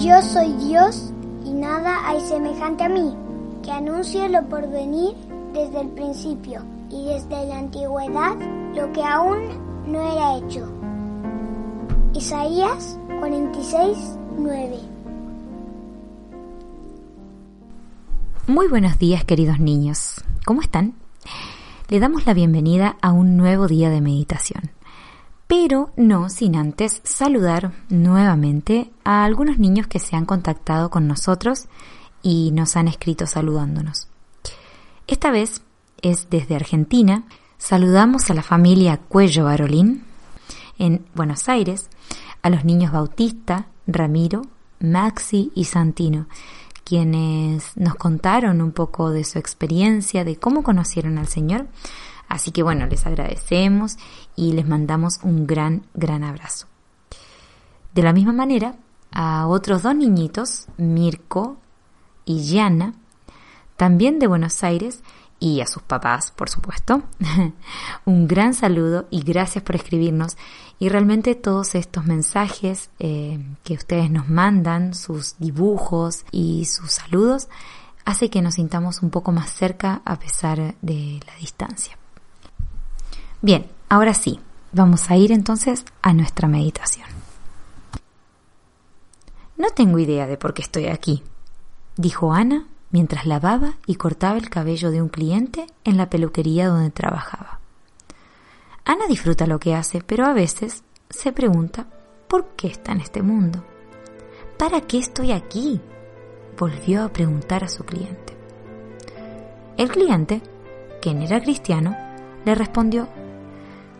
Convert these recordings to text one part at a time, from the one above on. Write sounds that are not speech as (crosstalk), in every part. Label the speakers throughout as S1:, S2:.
S1: Yo soy Dios y nada hay semejante a mí, que anuncio lo por venir desde el principio y desde la antigüedad lo que aún no era hecho. Isaías 46, 9.
S2: Muy buenos días queridos niños, ¿cómo están? Le damos la bienvenida a un nuevo día de meditación, pero no sin antes saludar nuevamente a algunos niños que se han contactado con nosotros y nos han escrito saludándonos. Esta vez es desde Argentina. Saludamos a la familia Cuello Barolín en Buenos Aires, a los niños Bautista, Ramiro, Maxi y Santino, quienes nos contaron un poco de su experiencia, de cómo conocieron al Señor. Así que bueno, les agradecemos y les mandamos un gran, gran abrazo. De la misma manera, a otros dos niñitos, Mirko y Yana, también de Buenos Aires, y a sus papás, por supuesto. (laughs) Un gran saludo y gracias por escribirnos. Y realmente todos estos mensajes eh, que ustedes nos mandan, sus dibujos y sus saludos, hace que nos sintamos un poco más cerca a pesar de la distancia. Bien, ahora sí, vamos a ir entonces a nuestra meditación. No tengo idea de por qué estoy aquí, dijo Ana mientras lavaba y cortaba el cabello de un cliente en la peluquería donde trabajaba. Ana disfruta lo que hace, pero a veces se pregunta ¿por qué está en este mundo? ¿Para qué estoy aquí? volvió a preguntar a su cliente. El cliente, quien era cristiano, le respondió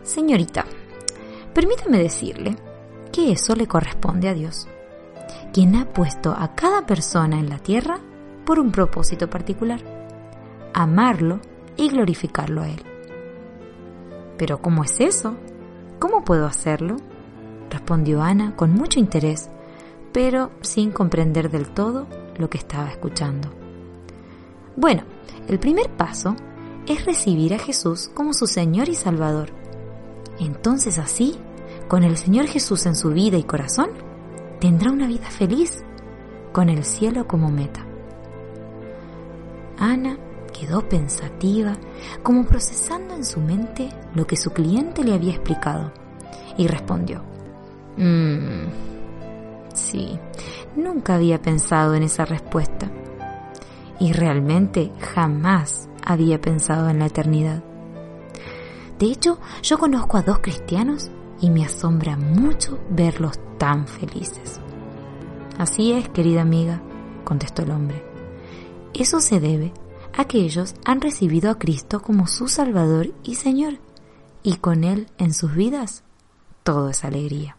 S2: Señorita, permítame decirle que eso le corresponde a Dios, quien ha puesto a cada persona en la tierra por un propósito particular, amarlo y glorificarlo a Él. Pero ¿cómo es eso? ¿Cómo puedo hacerlo? respondió Ana con mucho interés, pero sin comprender del todo lo que estaba escuchando. Bueno, el primer paso es recibir a Jesús como su Señor y Salvador. Entonces así, con el Señor Jesús en su vida y corazón, tendrá una vida feliz, con el cielo como meta. Ana quedó pensativa, como procesando en su mente lo que su cliente le había explicado, y respondió, Mmm, sí, nunca había pensado en esa respuesta, y realmente jamás había pensado en la eternidad. De hecho, yo conozco a dos cristianos y me asombra mucho verlos tan felices. Así es, querida amiga, contestó el hombre. Eso se debe a que ellos han recibido a Cristo como su Salvador y Señor, y con Él en sus vidas todo es alegría.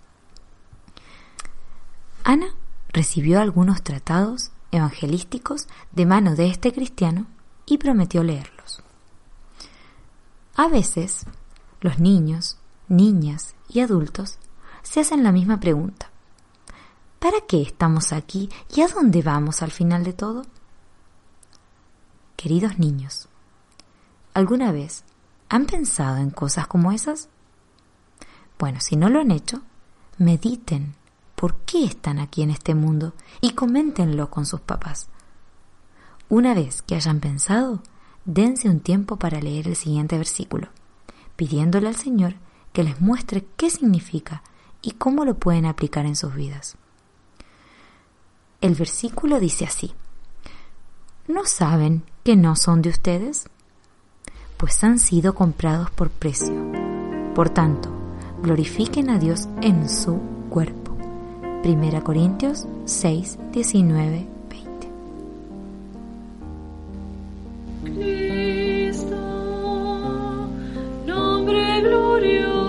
S2: Ana recibió algunos tratados evangelísticos de mano de este cristiano y prometió leerlos. A veces, los niños, niñas y adultos se hacen la misma pregunta. ¿Para qué estamos aquí y a dónde vamos al final de todo? Queridos niños, ¿alguna vez han pensado en cosas como esas? Bueno, si no lo han hecho, mediten por qué están aquí en este mundo y coméntenlo con sus papás. Una vez que hayan pensado, dense un tiempo para leer el siguiente versículo, pidiéndole al Señor que les muestre qué significa y cómo lo pueden aplicar en sus vidas. El versículo dice así, ¿no saben que no son de ustedes? Pues han sido comprados por precio. Por tanto, glorifiquen a Dios en su cuerpo. Primera Corintios 6, 19 You.